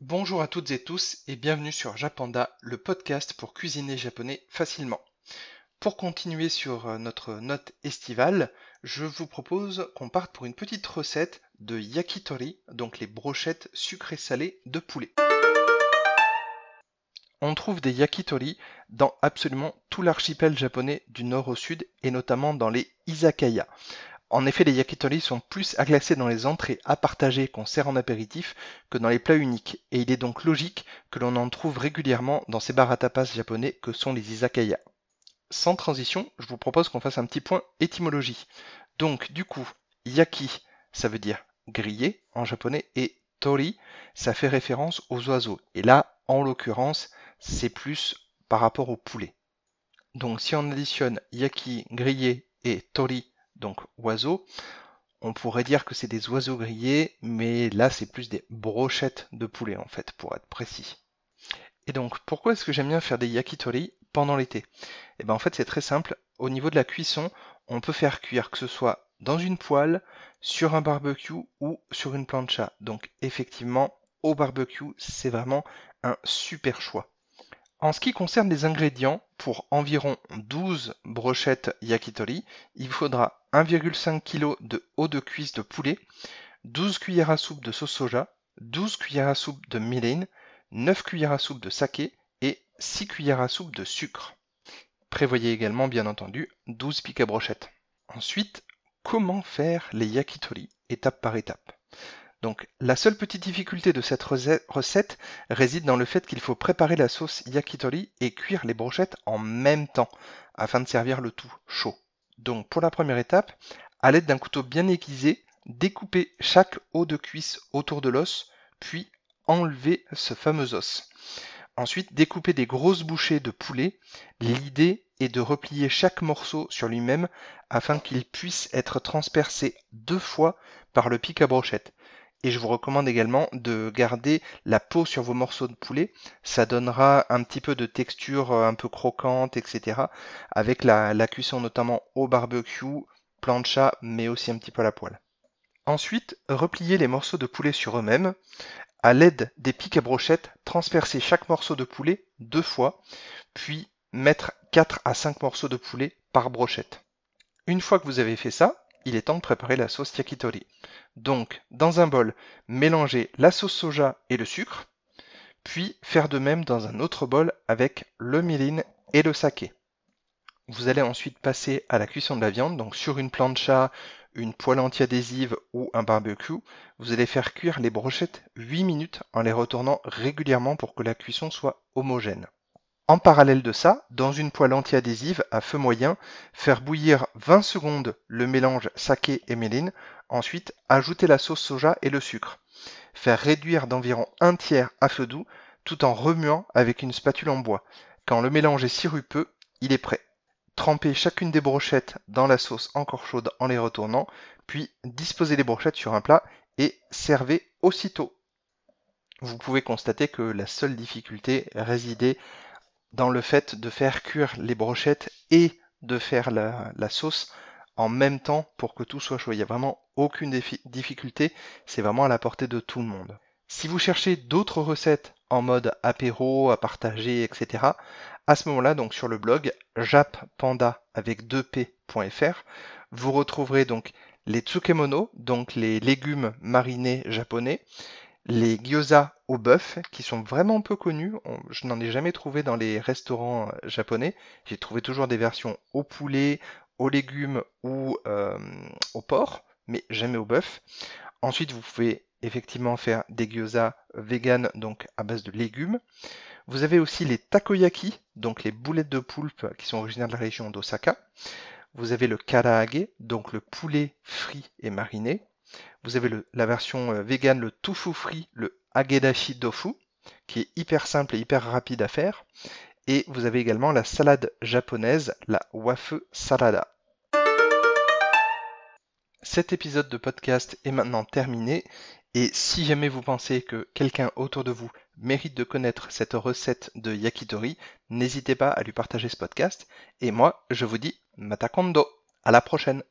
Bonjour à toutes et tous et bienvenue sur Japanda, le podcast pour cuisiner japonais facilement. Pour continuer sur euh, notre note estivale, je vous propose qu'on parte pour une petite recette de yakitori, donc les brochettes sucrées salées de poulet. On trouve des yakitori dans absolument tout l'archipel japonais du nord au sud et notamment dans les izakaya. En effet, les yakitori sont plus à classer dans les entrées à partager qu'on sert en apéritif que dans les plats uniques, et il est donc logique que l'on en trouve régulièrement dans ces bars à tapas japonais que sont les izakaya. Sans transition, je vous propose qu'on fasse un petit point étymologie. Donc, du coup, yaki, ça veut dire grillé en japonais, et tori, ça fait référence aux oiseaux. Et là, en l'occurrence, c'est plus par rapport au poulet. Donc, si on additionne yaki, grillé, et tori, donc oiseaux. On pourrait dire que c'est des oiseaux grillés, mais là c'est plus des brochettes de poulet en fait, pour être précis. Et donc pourquoi est-ce que j'aime bien faire des yakitori pendant l'été? Et bien en fait c'est très simple, au niveau de la cuisson, on peut faire cuire que ce soit dans une poêle, sur un barbecue ou sur une plancha. Donc effectivement, au barbecue, c'est vraiment un super choix. En ce qui concerne les ingrédients, pour environ 12 brochettes yakitori, il faudra 1,5 kg de eau de cuisse de poulet, 12 cuillères à soupe de sauce soja, 12 cuillères à soupe de mirin, 9 cuillères à soupe de saké et 6 cuillères à soupe de sucre. Prévoyez également bien entendu 12 piques à brochettes. Ensuite, comment faire les yakitori étape par étape? Donc la seule petite difficulté de cette recette réside dans le fait qu'il faut préparer la sauce yakitori et cuire les brochettes en même temps afin de servir le tout chaud. Donc pour la première étape, à l'aide d'un couteau bien aiguisé, découpez chaque os de cuisse autour de l'os, puis enlevez ce fameux os. Ensuite, découpez des grosses bouchées de poulet. L'idée est de replier chaque morceau sur lui-même afin qu'il puisse être transpercé deux fois par le pic à brochette. Et je vous recommande également de garder la peau sur vos morceaux de poulet. Ça donnera un petit peu de texture euh, un peu croquante, etc. Avec la, cuisson notamment au barbecue, plancha, mais aussi un petit peu à la poêle. Ensuite, repliez les morceaux de poulet sur eux-mêmes. À l'aide des pics à brochettes, transpercez chaque morceau de poulet deux fois, puis mettre 4 à 5 morceaux de poulet par brochette. Une fois que vous avez fait ça, il est temps de préparer la sauce yakitori. Donc, dans un bol, mélangez la sauce soja et le sucre, puis faire de même dans un autre bol avec le mirin et le saké. Vous allez ensuite passer à la cuisson de la viande, donc sur une plancha, une poêle anti-adhésive ou un barbecue, vous allez faire cuire les brochettes 8 minutes en les retournant régulièrement pour que la cuisson soit homogène. En parallèle de ça, dans une poêle anti-adhésive à feu moyen, faire bouillir 20 secondes le mélange saké et méline, ensuite ajouter la sauce soja et le sucre. Faire réduire d'environ un tiers à feu doux tout en remuant avec une spatule en bois. Quand le mélange est sirupeux, il est prêt. Trempez chacune des brochettes dans la sauce encore chaude en les retournant, puis disposez les brochettes sur un plat et servez aussitôt. Vous pouvez constater que la seule difficulté résidait dans le fait de faire cuire les brochettes et de faire la, sauce en même temps pour que tout soit chaud. Il n'y a vraiment aucune difficulté, c'est vraiment à la portée de tout le monde. Si vous cherchez d'autres recettes en mode apéro, à partager, etc., à ce moment-là, donc sur le blog jappanda avec 2p.fr, vous retrouverez donc les tsukemono, donc les légumes marinés japonais, les gyoza au bœuf, qui sont vraiment peu connus. je n'en ai jamais trouvé dans les restaurants euh, japonais. J'ai trouvé toujours des versions au poulet, aux légumes ou euh, au porc, mais jamais au bœuf. Ensuite, vous pouvez effectivement faire des gyoza vegan, donc à base de légumes. Vous avez aussi les takoyaki, donc les boulettes de poulpe qui sont originaires de la région d'Osaka. Vous avez le karaage, donc le poulet frit et mariné. Vous avez la version euh, vegan, le tofu frit, le agedashi tofu, qui est hyper simple et hyper rapide à faire. Et vous avez également la salade japonaise, la wafe salada. Cet épisode de podcast est maintenant terminé et si jamais vous pensez que quelqu'un autour de vous mérite de connaître cette recette de yakitori, n'hésitez pas à lui partager ce podcast et moi je vous dis matakondo. À la prochaine.